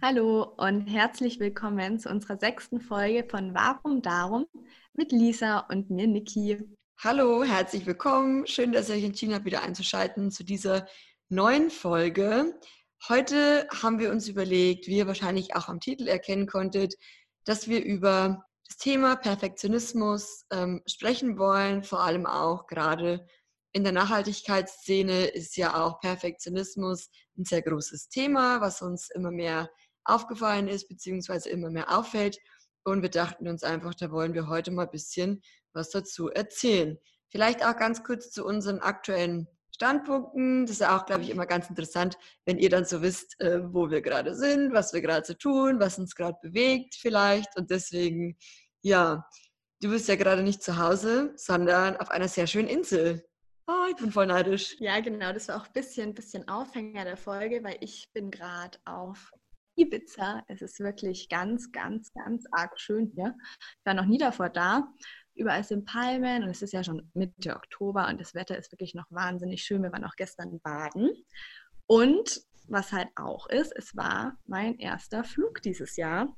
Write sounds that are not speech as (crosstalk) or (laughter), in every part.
Hallo und herzlich willkommen zu unserer sechsten Folge von Warum Darum mit Lisa und mir, Niki. Hallo, herzlich willkommen. Schön, dass ihr euch entschieden habt, wieder einzuschalten zu dieser neuen Folge. Heute haben wir uns überlegt, wie ihr wahrscheinlich auch am Titel erkennen konntet, dass wir über das Thema Perfektionismus ähm, sprechen wollen, vor allem auch gerade in der Nachhaltigkeitsszene ist ja auch Perfektionismus ein sehr großes Thema, was uns immer mehr aufgefallen ist, beziehungsweise immer mehr auffällt. Und wir dachten uns einfach, da wollen wir heute mal ein bisschen was dazu erzählen. Vielleicht auch ganz kurz zu unseren aktuellen Standpunkten. Das ist ja auch, glaube ich, immer ganz interessant, wenn ihr dann so wisst, äh, wo wir gerade sind, was wir gerade so tun, was uns gerade bewegt vielleicht. Und deswegen, ja, du bist ja gerade nicht zu Hause, sondern auf einer sehr schönen Insel. Oh, ich bin voll neidisch. Ja, genau. Das war auch ein bisschen, bisschen Aufhänger der Folge, weil ich bin gerade auf Ibiza. Es ist wirklich ganz, ganz, ganz arg schön hier. Ich war noch nie davor da. Überall sind Palmen und es ist ja schon Mitte Oktober und das Wetter ist wirklich noch wahnsinnig schön. Wir waren auch gestern baden. Und was halt auch ist, es war mein erster Flug dieses Jahr.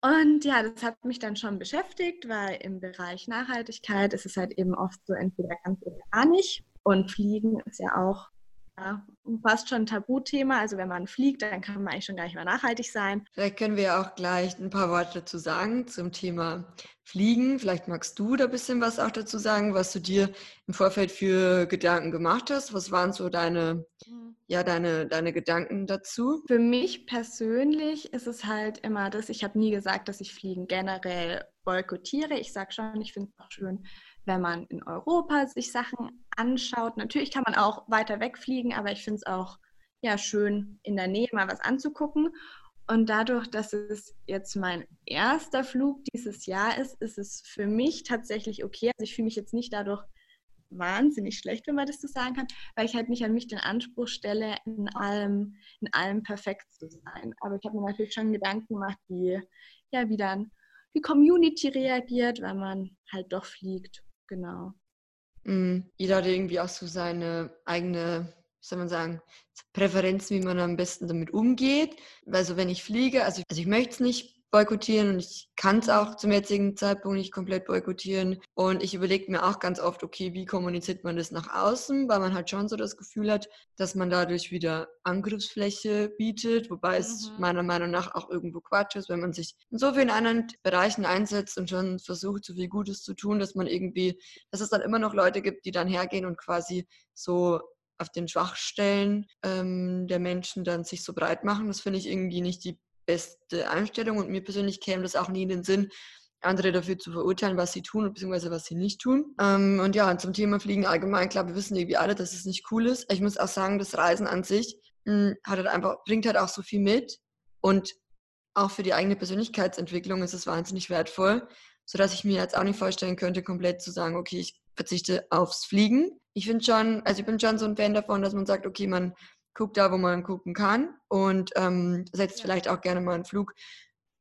Und ja, das hat mich dann schon beschäftigt, weil im Bereich Nachhaltigkeit ist es halt eben oft so entweder ganz oder gar nicht. Und Fliegen ist ja auch ja, fast schon ein Tabuthema. Also wenn man fliegt, dann kann man eigentlich schon gar nicht mehr nachhaltig sein. Vielleicht können wir auch gleich ein paar Worte dazu sagen zum Thema Fliegen. Vielleicht magst du da ein bisschen was auch dazu sagen, was du dir im Vorfeld für Gedanken gemacht hast. Was waren so deine, ja, deine, deine Gedanken dazu? Für mich persönlich ist es halt immer das, ich habe nie gesagt, dass ich Fliegen generell boykottiere. Ich sage schon, ich finde es auch schön, wenn man in Europa sich Sachen anschaut. Natürlich kann man auch weiter wegfliegen, aber ich finde es auch ja, schön, in der Nähe mal was anzugucken. Und dadurch, dass es jetzt mein erster Flug dieses Jahr ist, ist es für mich tatsächlich okay. Also ich fühle mich jetzt nicht dadurch wahnsinnig schlecht, wenn man das so sagen kann, weil ich halt nicht an mich den Anspruch stelle, in allem, in allem perfekt zu sein. Aber ich habe mir natürlich schon Gedanken gemacht, wie, ja, wie dann die Community reagiert, wenn man halt doch fliegt genau. Mhm. Jeder hat irgendwie auch so seine eigene, wie soll man sagen, Präferenzen, wie man am besten damit umgeht. Also wenn ich fliege, also, also ich möchte es nicht boykottieren und ich kann es auch zum jetzigen Zeitpunkt nicht komplett boykottieren. Und ich überlege mir auch ganz oft, okay, wie kommuniziert man das nach außen, weil man halt schon so das Gefühl hat, dass man dadurch wieder Angriffsfläche bietet, wobei mhm. es meiner Meinung nach auch irgendwo Quatsch ist, wenn man sich in so vielen anderen Bereichen einsetzt und schon versucht, so viel Gutes zu tun, dass man irgendwie, dass es dann immer noch Leute gibt, die dann hergehen und quasi so auf den Schwachstellen ähm, der Menschen dann sich so breit machen. Das finde ich irgendwie nicht die beste Einstellung und mir persönlich käme das auch nie in den Sinn, andere dafür zu verurteilen, was sie tun bzw. was sie nicht tun. Ähm, und ja, zum Thema Fliegen allgemein, klar, wir wissen irgendwie alle, dass es nicht cool ist. Ich muss auch sagen, das Reisen an sich mh, hm, hat halt einfach, bringt halt auch so viel mit und auch für die eigene Persönlichkeitsentwicklung ist es wahnsinnig wertvoll, sodass ich mir jetzt auch nicht vorstellen könnte, komplett zu sagen, okay, ich verzichte aufs Fliegen. Ich finde schon, also ich bin schon so ein Fan davon, dass man sagt, okay, man guckt da, wo man gucken kann und ähm, setzt vielleicht auch gerne mal einen Flug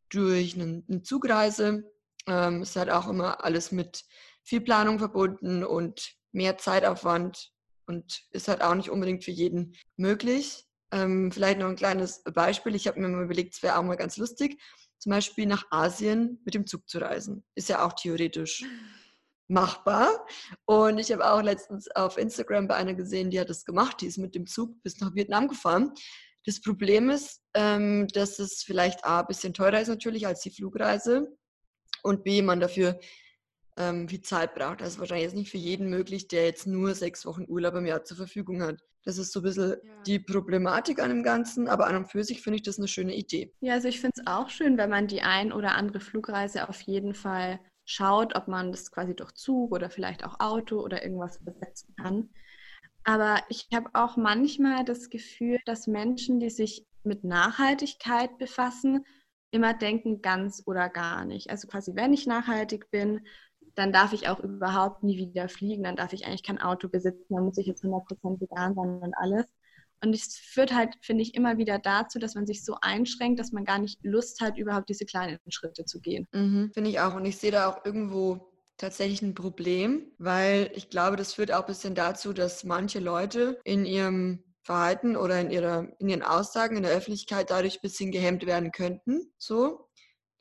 durch eine, eine Zugreise. Ähm, ist halt auch immer alles mit viel Planung verbunden und mehr Zeitaufwand und ist halt auch nicht unbedingt für jeden möglich. Ähm, vielleicht noch ein kleines Beispiel. Ich habe mir mal überlegt, es wäre auch mal ganz lustig, zum Beispiel nach Asien mit dem Zug zu reisen. Ist ja auch theoretisch (laughs) machbar. Und ich habe auch letztens auf Instagram bei einer gesehen, die hat das gemacht, die ist mit dem Zug bis nach Vietnam gefahren. Das Problem ist, ähm, dass es vielleicht A, ein bisschen teurer ist natürlich als die Flugreise und B, man dafür ähm, viel Zeit braucht. Das ist wahrscheinlich jetzt nicht für jeden möglich, der jetzt nur sechs Wochen Urlaub im Jahr zur Verfügung hat. Das ist so ein bisschen ja. die Problematik an dem Ganzen, aber an und für sich finde ich das eine schöne Idee. Ja, also ich finde es auch schön, wenn man die ein oder andere Flugreise auf jeden Fall schaut, ob man das quasi durch Zug oder vielleicht auch Auto oder irgendwas übersetzen kann. Aber ich habe auch manchmal das Gefühl, dass Menschen, die sich mit Nachhaltigkeit befassen, immer denken ganz oder gar nicht. Also quasi, wenn ich nachhaltig bin, dann darf ich auch überhaupt nie wieder fliegen, dann darf ich eigentlich kein Auto besitzen, dann muss ich jetzt 100% vegan sein und alles. Und es führt halt, finde ich, immer wieder dazu, dass man sich so einschränkt, dass man gar nicht Lust hat, überhaupt diese kleinen Schritte zu gehen. Mhm, finde ich auch. Und ich sehe da auch irgendwo tatsächlich ein Problem, weil ich glaube, das führt auch ein bisschen dazu, dass manche Leute in ihrem Verhalten oder in, ihrer, in ihren Aussagen in der Öffentlichkeit dadurch ein bisschen gehemmt werden könnten. So,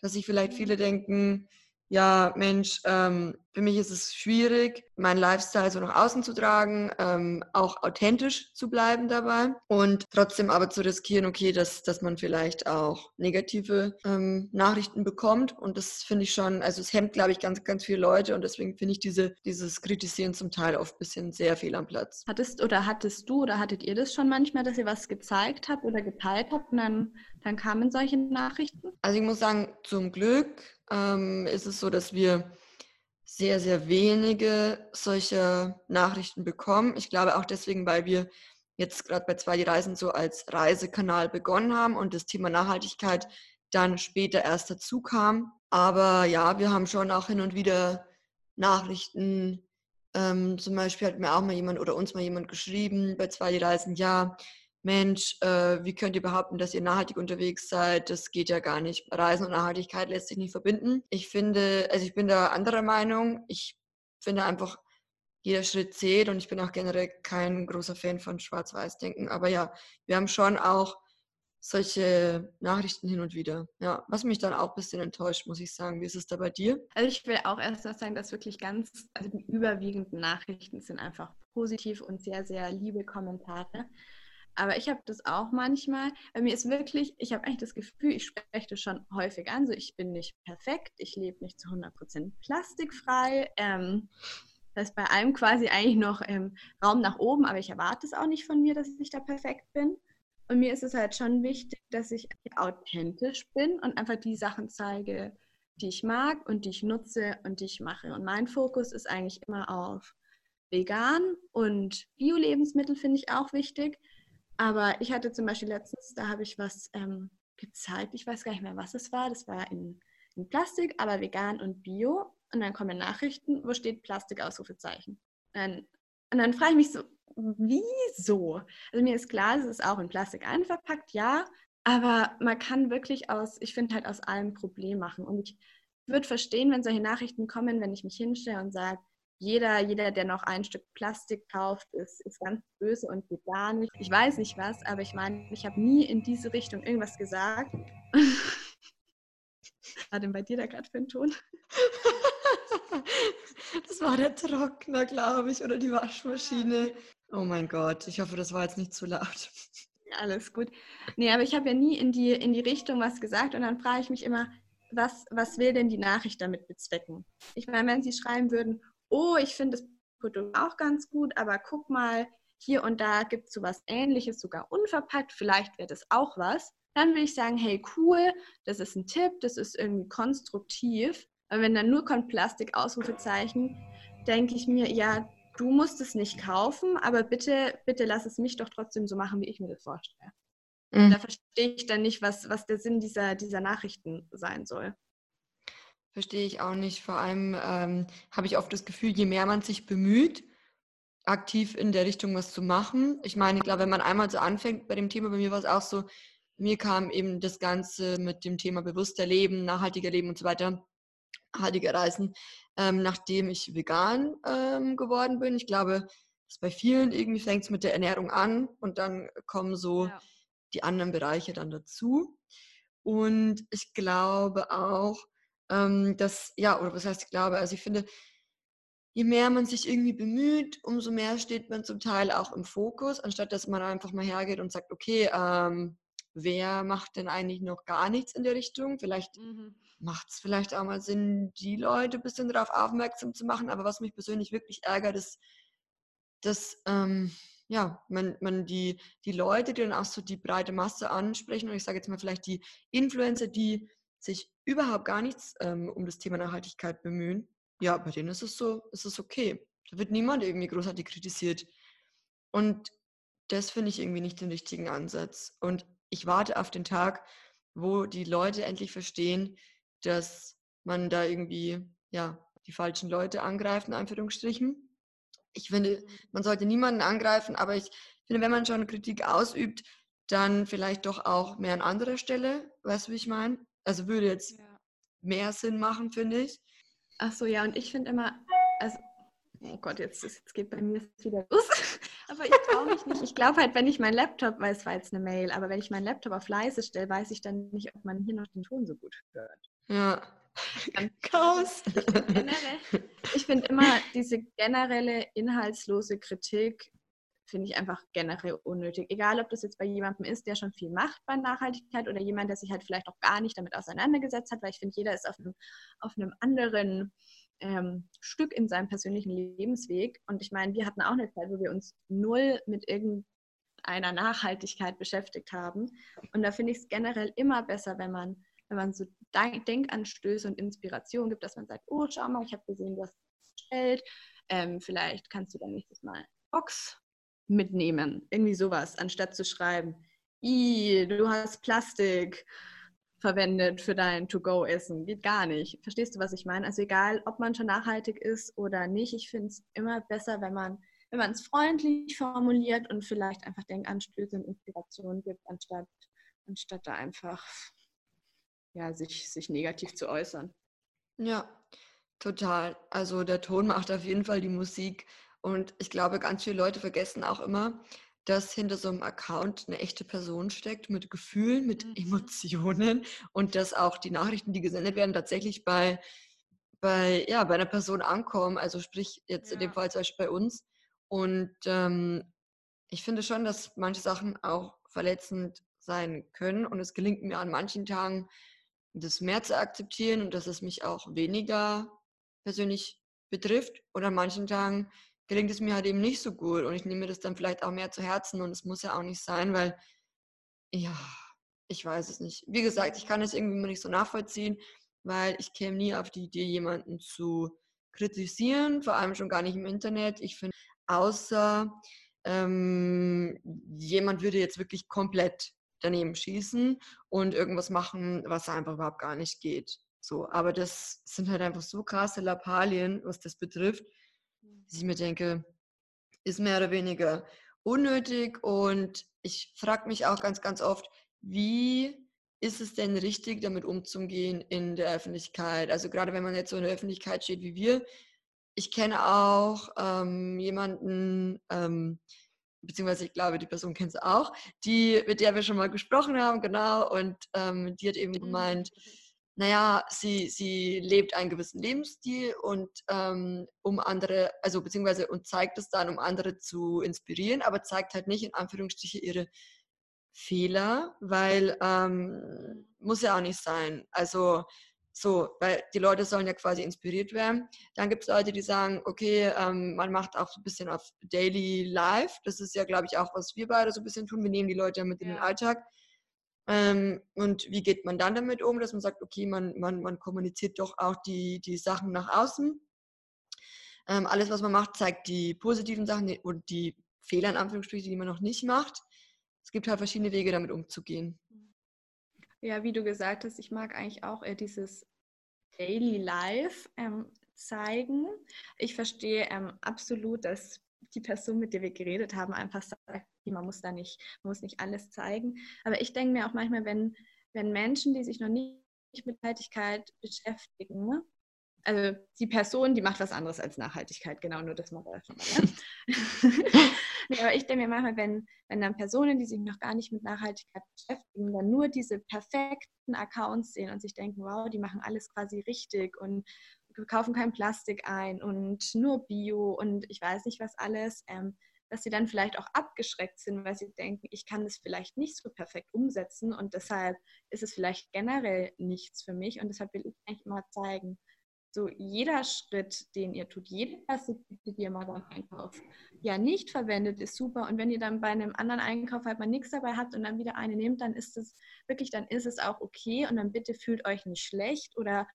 dass sich vielleicht viele denken, ja, Mensch, ähm, für mich ist es schwierig, meinen Lifestyle so nach außen zu tragen, ähm, auch authentisch zu bleiben dabei und trotzdem aber zu riskieren, okay, dass, dass man vielleicht auch negative ähm, Nachrichten bekommt. Und das finde ich schon, also es hemmt, glaube ich, ganz, ganz viele Leute und deswegen finde ich diese, dieses Kritisieren zum Teil oft ein bisschen sehr fehl am Platz. Hattest oder hattest du oder hattet ihr das schon manchmal, dass ihr was gezeigt habt oder geteilt habt und dann, dann kamen solche Nachrichten? Also ich muss sagen, zum Glück ähm, ist es so, dass wir sehr, sehr wenige solche Nachrichten bekommen. Ich glaube auch deswegen, weil wir jetzt gerade bei zwei die Reisen so als Reisekanal begonnen haben und das Thema Nachhaltigkeit dann später erst dazu kam. Aber ja, wir haben schon auch hin und wieder Nachrichten. Ähm, zum Beispiel hat mir auch mal jemand oder uns mal jemand geschrieben bei zwei die Reisen, ja, Mensch, äh, wie könnt ihr behaupten, dass ihr nachhaltig unterwegs seid? Das geht ja gar nicht. Reisen und Nachhaltigkeit lässt sich nicht verbinden. Ich finde, also ich bin da anderer Meinung. Ich finde einfach, jeder Schritt zählt und ich bin auch generell kein großer Fan von Schwarz-Weiß-Denken. Aber ja, wir haben schon auch solche Nachrichten hin und wieder. Ja, was mich dann auch ein bisschen enttäuscht, muss ich sagen. Wie ist es da bei dir? Also ich will auch erst mal sagen, dass wirklich ganz, also die überwiegenden Nachrichten sind einfach positiv und sehr, sehr liebe Kommentare. Aber ich habe das auch manchmal. Bei mir ist wirklich, ich habe eigentlich das Gefühl, ich spreche das schon häufig an. So, ich bin nicht perfekt, ich lebe nicht zu 100% plastikfrei. Ähm, das ist bei allem quasi eigentlich noch ähm, Raum nach oben, aber ich erwarte es auch nicht von mir, dass ich da perfekt bin. Und mir ist es halt schon wichtig, dass ich authentisch bin und einfach die Sachen zeige, die ich mag und die ich nutze und die ich mache. Und mein Fokus ist eigentlich immer auf vegan und Bio-Lebensmittel finde ich auch wichtig. Aber ich hatte zum Beispiel letztens, da habe ich was ähm, gezeigt, ich weiß gar nicht mehr, was es war. Das war in, in Plastik, aber vegan und bio. Und dann kommen Nachrichten, wo steht Plastik, Ausrufezeichen. Und, und dann frage ich mich so, wieso? Also mir ist klar, es ist auch in Plastik einverpackt, ja, aber man kann wirklich aus, ich finde halt aus allem Problem machen. Und ich würde verstehen, wenn solche Nachrichten kommen, wenn ich mich hinstelle und sage, jeder, jeder, der noch ein Stück Plastik kauft, ist, ist ganz böse und geht gar nicht. Ich weiß nicht was, aber ich meine, ich habe nie in diese Richtung irgendwas gesagt. Was (laughs) war denn bei dir da gerade für ein Ton? (laughs) Das war der Trockner, glaube ich, oder die Waschmaschine. Oh mein Gott, ich hoffe, das war jetzt nicht zu laut. (laughs) Alles gut. Nee, aber ich habe ja nie in die, in die Richtung was gesagt und dann frage ich mich immer, was, was will denn die Nachricht damit bezwecken? Ich meine, wenn sie schreiben würden, oh, ich finde das Produkt auch ganz gut, aber guck mal, hier und da gibt es sowas ähnliches, sogar unverpackt, vielleicht wäre das auch was. Dann will ich sagen, hey, cool, das ist ein Tipp, das ist irgendwie konstruktiv. Aber wenn dann nur kommt Plastik, Ausrufezeichen, denke ich mir, ja, du musst es nicht kaufen, aber bitte, bitte lass es mich doch trotzdem so machen, wie ich mir das vorstelle. Mhm. Da verstehe ich dann nicht, was, was der Sinn dieser, dieser Nachrichten sein soll. Verstehe ich auch nicht. Vor allem ähm, habe ich oft das Gefühl, je mehr man sich bemüht, aktiv in der Richtung was zu machen. Ich meine, klar, wenn man einmal so anfängt bei dem Thema, bei mir war es auch so, mir kam eben das Ganze mit dem Thema bewusster Leben, nachhaltiger Leben und so weiter, nachhaltiger Reisen, ähm, nachdem ich vegan ähm, geworden bin. Ich glaube, dass bei vielen irgendwie fängt es mit der Ernährung an und dann kommen so ja. die anderen Bereiche dann dazu. Und ich glaube auch, ähm, dass, ja, oder was heißt ich glaube, also ich finde, je mehr man sich irgendwie bemüht, umso mehr steht man zum Teil auch im Fokus, anstatt dass man einfach mal hergeht und sagt, okay, ähm, wer macht denn eigentlich noch gar nichts in der Richtung? Vielleicht mhm. macht es vielleicht auch mal Sinn, die Leute ein bisschen darauf aufmerksam zu machen. Aber was mich persönlich wirklich ärgert, ist, dass ähm, ja, man, man die, die Leute, die dann auch so die breite Masse ansprechen, und ich sage jetzt mal vielleicht die Influencer, die sich überhaupt gar nichts ähm, um das Thema Nachhaltigkeit bemühen, ja, bei denen ist es so, ist es okay. Da wird niemand irgendwie großartig kritisiert. Und das finde ich irgendwie nicht den richtigen Ansatz. Und ich warte auf den Tag, wo die Leute endlich verstehen, dass man da irgendwie, ja, die falschen Leute angreift, in Anführungsstrichen. Ich finde, man sollte niemanden angreifen, aber ich finde, wenn man schon Kritik ausübt, dann vielleicht doch auch mehr an anderer Stelle. Weißt du, wie ich meine? Also würde jetzt ja. mehr Sinn machen, finde ich. Ach so, ja, und ich finde immer, also, oh Gott, jetzt, jetzt geht bei mir wieder los. (laughs) aber ich traue mich nicht. Ich glaube halt, wenn ich meinen Laptop, weil es war jetzt eine Mail, aber wenn ich meinen Laptop auf leise stelle, weiß ich dann nicht, ob man hier noch den Ton so gut hört. Ja. (laughs) Chaos. Ich finde immer diese generelle inhaltslose Kritik finde ich einfach generell unnötig. Egal, ob das jetzt bei jemandem ist, der schon viel macht bei Nachhaltigkeit oder jemand, der sich halt vielleicht auch gar nicht damit auseinandergesetzt hat, weil ich finde, jeder ist auf einem, auf einem anderen ähm, Stück in seinem persönlichen Lebensweg. Und ich meine, wir hatten auch eine Zeit, wo wir uns null mit irgendeiner Nachhaltigkeit beschäftigt haben. Und da finde ich es generell immer besser, wenn man, wenn man so Denkanstöße und Inspiration gibt, dass man sagt, oh, schau mal, ich habe gesehen, du hast es gestellt. Ähm, vielleicht kannst du dann nächstes Mal Box mitnehmen. Irgendwie sowas, anstatt zu schreiben, du hast Plastik verwendet für dein To-Go-Essen. Geht gar nicht. Verstehst du, was ich meine? Also egal, ob man schon nachhaltig ist oder nicht, ich finde es immer besser, wenn man wenn man es freundlich formuliert und vielleicht einfach Denkanstöße und Inspirationen gibt, anstatt, anstatt da einfach ja, sich, sich negativ zu äußern. Ja, total. Also der Ton macht auf jeden Fall die Musik. Und ich glaube, ganz viele Leute vergessen auch immer, dass hinter so einem Account eine echte Person steckt mit Gefühlen, mit mhm. Emotionen und dass auch die Nachrichten, die gesendet werden, tatsächlich bei, bei, ja, bei einer Person ankommen. Also sprich jetzt ja. in dem Fall zum Beispiel bei uns. Und ähm, ich finde schon, dass manche Sachen auch verletzend sein können. Und es gelingt mir an manchen Tagen, das mehr zu akzeptieren und dass es mich auch weniger persönlich betrifft. Und an manchen Tagen gelingt es mir halt eben nicht so gut und ich nehme mir das dann vielleicht auch mehr zu Herzen und es muss ja auch nicht sein, weil, ja, ich weiß es nicht. Wie gesagt, ich kann es irgendwie immer nicht so nachvollziehen, weil ich käme nie auf die Idee, jemanden zu kritisieren, vor allem schon gar nicht im Internet. Ich finde, außer ähm, jemand würde jetzt wirklich komplett daneben schießen und irgendwas machen, was einfach überhaupt gar nicht geht. So, aber das sind halt einfach so krasse Lappalien, was das betrifft, dass ich mir denke, ist mehr oder weniger unnötig und ich frage mich auch ganz, ganz oft, wie ist es denn richtig, damit umzugehen in der Öffentlichkeit? Also gerade wenn man jetzt so in der Öffentlichkeit steht wie wir. Ich kenne auch ähm, jemanden, ähm, beziehungsweise ich glaube, die Person kennt es auch, die, mit der wir schon mal gesprochen haben, genau, und ähm, die hat eben mhm. Naja, sie, sie lebt einen gewissen Lebensstil und um andere, also beziehungsweise und zeigt es dann, um andere zu inspirieren, aber zeigt halt nicht in Anführungsstriche ihre Fehler, weil ähm, muss ja auch nicht sein. Also so, weil die Leute sollen ja quasi inspiriert werden. Dann gibt es Leute, die sagen, okay, ähm, man macht auch so ein bisschen auf Daily Life. Das ist ja, glaube ich, auch, was wir beide so ein bisschen tun. Wir nehmen die Leute ja mit ja. in den Alltag. Ähm, und wie geht man dann damit um, dass man sagt, okay, man, man, man kommuniziert doch auch die, die Sachen nach außen. Ähm, alles, was man macht, zeigt die positiven Sachen und die Fehler in Anführungsstrichen, die man noch nicht macht. Es gibt halt verschiedene Wege, damit umzugehen. Ja, wie du gesagt hast, ich mag eigentlich auch eher dieses Daily Life ähm, zeigen. Ich verstehe ähm, absolut, dass die Person, mit der wir geredet haben, einfach sagt, man muss da nicht, man muss nicht alles zeigen. Aber ich denke mir auch manchmal, wenn, wenn Menschen, die sich noch nicht mit Nachhaltigkeit beschäftigen, ne? also die Person, die macht was anderes als Nachhaltigkeit, genau, nur das mal da schon mal. Ne? (laughs) nee, aber ich denke mir manchmal, wenn, wenn dann Personen, die sich noch gar nicht mit Nachhaltigkeit beschäftigen, dann nur diese perfekten Accounts sehen und sich denken, wow, die machen alles quasi richtig und kaufen kein Plastik ein und nur Bio und ich weiß nicht was alles, ähm, dass sie dann vielleicht auch abgeschreckt sind, weil sie denken, ich kann das vielleicht nicht so perfekt umsetzen und deshalb ist es vielleicht generell nichts für mich und deshalb will ich eigentlich immer zeigen, so jeder Schritt, den ihr tut, jede Plastiktüte, die ihr mal beim Einkauf ja nicht verwendet, ist super. Und wenn ihr dann bei einem anderen Einkauf halt mal nichts dabei habt und dann wieder eine nehmt, dann ist es wirklich, dann ist es auch okay und dann bitte fühlt euch nicht schlecht oder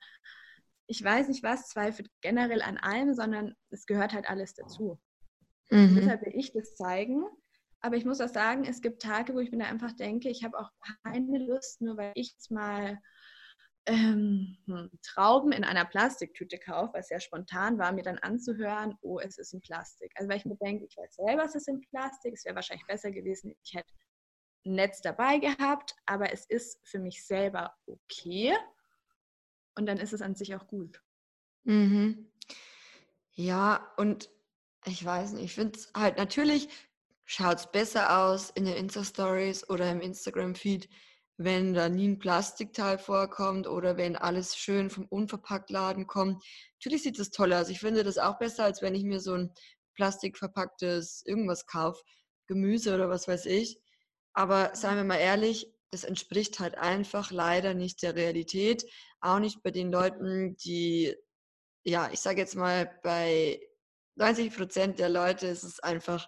ich weiß nicht was, zweifelt generell an allem, sondern es gehört halt alles dazu. Mhm. Deshalb will ich das zeigen. Aber ich muss auch sagen, es gibt Tage, wo ich mir da einfach denke, ich habe auch keine Lust, nur weil ich jetzt mal ähm, hm, Trauben in einer Plastiktüte kaufe, was ja spontan war, mir dann anzuhören, oh, es ist in Plastik. Also weil ich mir denke, ich weiß selber, es ist in Plastik, es wäre wahrscheinlich besser gewesen, ich hätte ein Netz dabei gehabt, aber es ist für mich selber okay und dann ist es an sich auch gut. Mhm. Ja, und ich weiß nicht, ich finde es halt natürlich schaut es besser aus in den Insta-Stories oder im Instagram-Feed, wenn da nie ein Plastikteil vorkommt oder wenn alles schön vom Unverpacktladen kommt. Natürlich sieht das toll aus. Ich finde das auch besser, als wenn ich mir so ein plastikverpacktes irgendwas kaufe, Gemüse oder was weiß ich. Aber seien wir mal ehrlich, das entspricht halt einfach leider nicht der Realität. Auch nicht bei den Leuten, die, ja, ich sage jetzt mal, bei 90 Prozent der Leute ist es einfach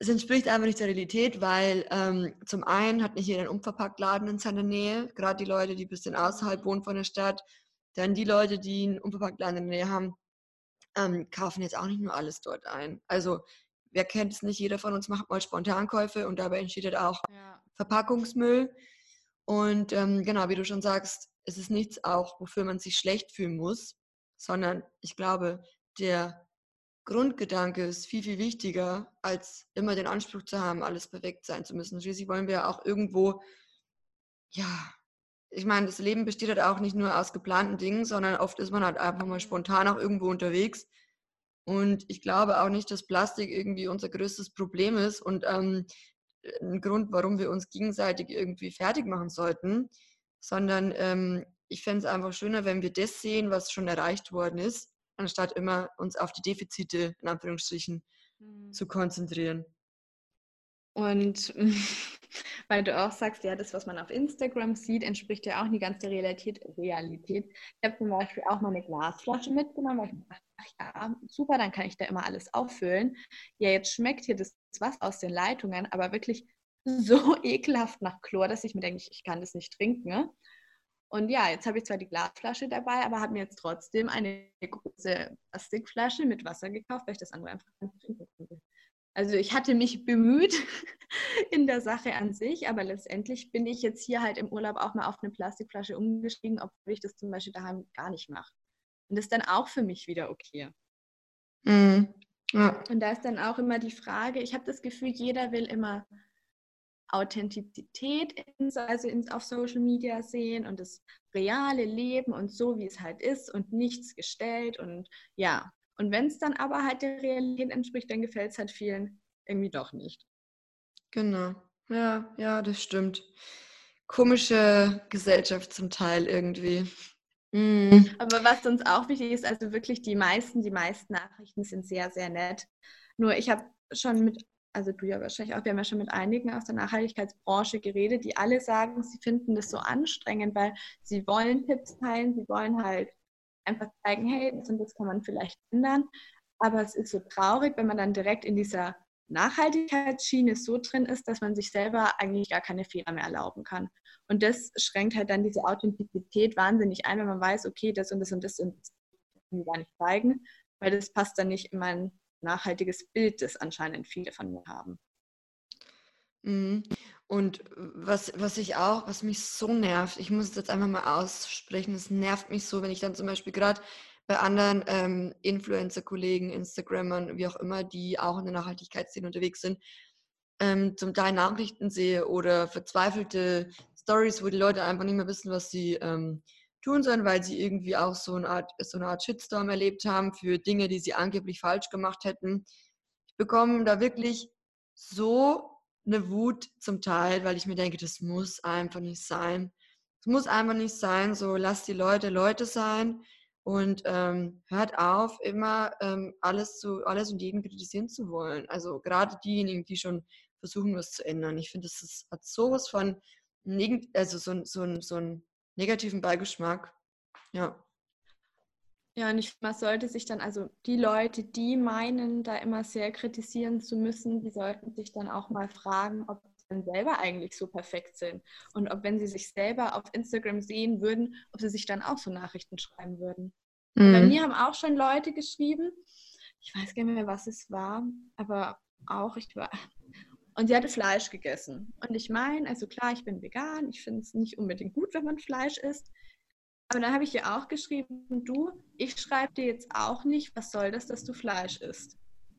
es entspricht einfach nicht der Realität, weil ähm, zum einen hat nicht jeder einen Unverpacktladen in seiner Nähe, gerade die Leute, die ein bisschen außerhalb wohnen von der Stadt. Dann die Leute, die einen Unverpacktladen in der Nähe haben, ähm, kaufen jetzt auch nicht nur alles dort ein. Also wer kennt es nicht, jeder von uns macht mal Spontankäufe und dabei entsteht halt auch ja. Verpackungsmüll. Und ähm, genau, wie du schon sagst, es ist nichts auch, wofür man sich schlecht fühlen muss, sondern ich glaube, der Grundgedanke ist viel, viel wichtiger, als immer den Anspruch zu haben, alles perfekt sein zu müssen. Schließlich wollen wir ja auch irgendwo, ja, ich meine, das Leben besteht halt auch nicht nur aus geplanten Dingen, sondern oft ist man halt einfach mal spontan auch irgendwo unterwegs. Und ich glaube auch nicht, dass Plastik irgendwie unser größtes Problem ist und ähm, ein Grund, warum wir uns gegenseitig irgendwie fertig machen sollten, sondern ähm, ich fände es einfach schöner, wenn wir das sehen, was schon erreicht worden ist anstatt immer uns auf die Defizite in Anführungsstrichen mhm. zu konzentrieren. Und (laughs) weil du auch sagst, ja, das, was man auf Instagram sieht, entspricht ja auch nicht ganz der Realität. Realität. Ich habe zum Beispiel auch mal eine Glasflasche mitgenommen, weil ich dachte, ach ja, super, dann kann ich da immer alles auffüllen. Ja, jetzt schmeckt hier das Wasser aus den Leitungen, aber wirklich (laughs) so ekelhaft nach Chlor, dass ich mir denke, ich kann das nicht trinken. Und ja, jetzt habe ich zwar die Glasflasche dabei, aber habe mir jetzt trotzdem eine große Plastikflasche mit Wasser gekauft, weil ich das andere einfach nicht trinken konnte. Also ich hatte mich bemüht (laughs) in der Sache an sich, aber letztendlich bin ich jetzt hier halt im Urlaub auch mal auf eine Plastikflasche umgestiegen, obwohl ich das zum Beispiel daheim gar nicht mache. Und das ist dann auch für mich wieder okay. Mhm. Ja. Und da ist dann auch immer die Frage, ich habe das Gefühl, jeder will immer Authentizität in, also in, auf Social Media sehen und das reale Leben und so, wie es halt ist und nichts gestellt und ja. Und wenn es dann aber halt der Realität entspricht, dann gefällt es halt vielen irgendwie doch nicht. Genau. Ja, ja, das stimmt. Komische Gesellschaft zum Teil irgendwie. Mm. Aber was uns auch wichtig ist, also wirklich die meisten, die meisten Nachrichten sind sehr, sehr nett. Nur ich habe schon mit also du ja wahrscheinlich auch, wir haben ja schon mit einigen aus der Nachhaltigkeitsbranche geredet, die alle sagen, sie finden das so anstrengend, weil sie wollen Tipps teilen, sie wollen halt einfach zeigen, hey, das und das kann man vielleicht ändern. Aber es ist so traurig, wenn man dann direkt in dieser Nachhaltigkeitsschiene so drin ist, dass man sich selber eigentlich gar keine Fehler mehr erlauben kann. Und das schränkt halt dann diese Authentizität wahnsinnig ein, wenn man weiß, okay, das und das und das und das kann ich gar nicht zeigen, weil das passt dann nicht in mein nachhaltiges Bild, das anscheinend viele von mir haben. Mhm. Und was, was ich auch, was mich so nervt, ich muss es jetzt einfach mal aussprechen, es nervt mich so, wenn ich dann zum Beispiel gerade bei anderen ähm, Influencer-Kollegen, Instagrammern, wie auch immer, die auch in der Nachhaltigkeitsszene unterwegs sind, ähm, zum Teil Nachrichten sehe oder verzweifelte Stories, wo die Leute einfach nicht mehr wissen, was sie ähm, tun sollen, weil sie irgendwie auch so eine, Art, so eine Art Shitstorm erlebt haben für Dinge, die sie angeblich falsch gemacht hätten. Ich bekomme da wirklich so eine Wut zum Teil, weil ich mir denke, das muss einfach nicht sein. Es muss einfach nicht sein, so lasst die Leute Leute sein und ähm, hört auf, immer ähm, alles, zu, alles und jeden kritisieren zu wollen. Also gerade diejenigen, die schon versuchen, was zu ändern. Ich finde, das hat sowas von, also so, so, so ein negativen Beigeschmack. Ja. Ja, und ich, man sollte sich dann, also die Leute, die meinen, da immer sehr kritisieren zu müssen, die sollten sich dann auch mal fragen, ob sie denn selber eigentlich so perfekt sind. Und ob, wenn sie sich selber auf Instagram sehen würden, ob sie sich dann auch so Nachrichten schreiben würden. Mhm. Bei mir haben auch schon Leute geschrieben, ich weiß gar nicht mehr, was es war, aber auch, ich war, und sie hatte Fleisch gegessen. Und ich meine, also klar, ich bin vegan, ich finde es nicht unbedingt gut, wenn man Fleisch isst. Aber dann habe ich ihr auch geschrieben, du, ich schreibe dir jetzt auch nicht, was soll das, dass du Fleisch isst.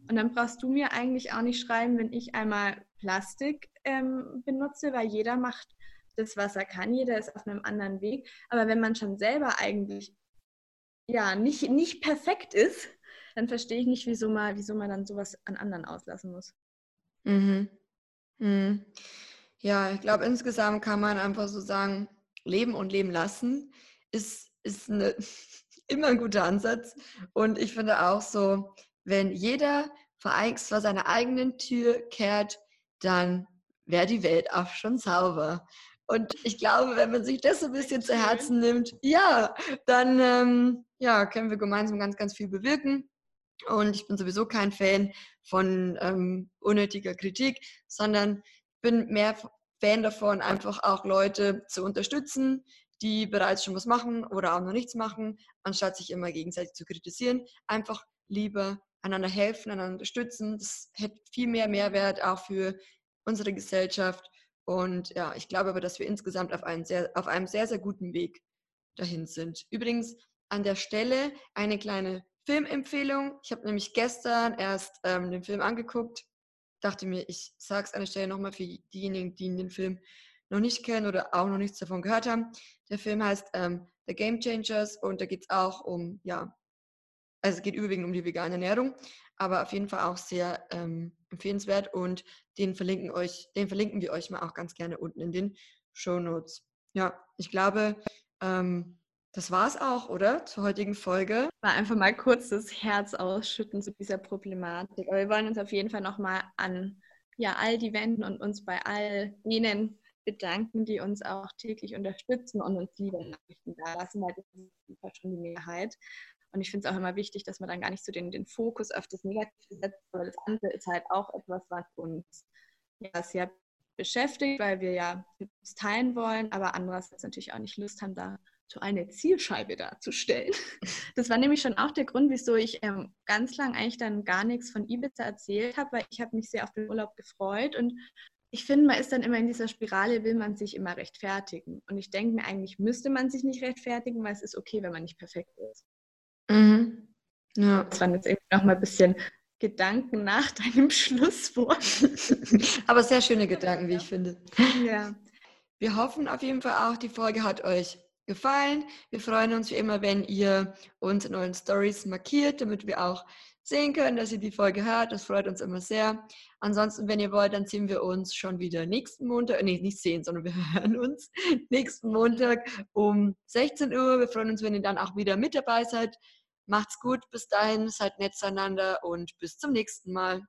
Und dann brauchst du mir eigentlich auch nicht schreiben, wenn ich einmal Plastik ähm, benutze, weil jeder macht das, was er kann, jeder ist auf einem anderen Weg. Aber wenn man schon selber eigentlich ja nicht, nicht perfekt ist, dann verstehe ich nicht, wieso man, wieso man dann sowas an anderen auslassen muss. Mhm. Mhm. Ja, ich glaube, insgesamt kann man einfach so sagen, leben und leben lassen ist, ist eine, (laughs) immer ein guter Ansatz. Und ich finde auch so, wenn jeder vor seiner eigenen Tür kehrt, dann wäre die Welt auch schon sauber. Und ich glaube, wenn man sich das so ein bisschen zu Herzen nimmt, ja, dann ähm, ja, können wir gemeinsam ganz, ganz viel bewirken. Und ich bin sowieso kein Fan von ähm, unnötiger Kritik, sondern bin mehr Fan davon, einfach auch Leute zu unterstützen, die bereits schon was machen oder auch noch nichts machen, anstatt sich immer gegenseitig zu kritisieren. Einfach lieber einander helfen, einander unterstützen. Das hätte viel mehr Mehrwert auch für unsere Gesellschaft. Und ja, ich glaube aber, dass wir insgesamt auf, einen sehr, auf einem sehr, sehr guten Weg dahin sind. Übrigens an der Stelle eine kleine Filmempfehlung. Ich habe nämlich gestern erst ähm, den Film angeguckt. Dachte mir, ich sage es an der Stelle nochmal für diejenigen, die den Film noch nicht kennen oder auch noch nichts davon gehört haben. Der Film heißt ähm, The Game Changers und da geht es auch um, ja, also es geht überwiegend um die vegane Ernährung, aber auf jeden Fall auch sehr ähm, empfehlenswert und den verlinken euch, den verlinken wir euch mal auch ganz gerne unten in den Show Notes. Ja, ich glaube, ähm, das war es auch, oder? Zur heutigen Folge. War einfach mal kurz das Herz ausschütten zu dieser Problematik. Aber wir wollen uns auf jeden Fall nochmal an ja, all die wenden und uns bei all jenen bedanken, die uns auch täglich unterstützen und uns liebe Nachrichten da lassen, weil das ist schon die Mehrheit. Und ich finde es auch immer wichtig, dass man dann gar nicht so den, den Fokus auf das Negative setzt, weil das andere ist halt auch etwas, was uns ja, sehr beschäftigt, weil wir ja teilen wollen, aber andererseits natürlich auch nicht Lust haben, da so eine Zielscheibe darzustellen. (laughs) Das war nämlich schon auch der Grund, wieso ich ähm, ganz lang eigentlich dann gar nichts von Ibiza erzählt habe, weil ich habe mich sehr auf den Urlaub gefreut und ich finde, man ist dann immer in dieser Spirale, will man sich immer rechtfertigen. Und ich denke mir, eigentlich müsste man sich nicht rechtfertigen, weil es ist okay, wenn man nicht perfekt ist. Mhm. Ja. Das waren jetzt irgendwie nochmal ein bisschen Gedanken nach (laughs) deinem Schlusswort. (laughs) Aber sehr schöne Gedanken, wie ich finde. Ja. Wir hoffen auf jeden Fall auch, die Folge hat euch gefallen. Wir freuen uns wie immer, wenn ihr uns in euren Stories markiert, damit wir auch sehen können, dass ihr die Folge hört. Das freut uns immer sehr. Ansonsten, wenn ihr wollt, dann sehen wir uns schon wieder nächsten Montag, nee, nicht sehen, sondern wir (laughs) hören uns nächsten Montag um 16 Uhr. Wir freuen uns, wenn ihr dann auch wieder mit dabei seid. Macht's gut, bis dahin, seid nett zueinander und bis zum nächsten Mal.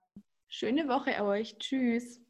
Schöne Woche euch. Tschüss.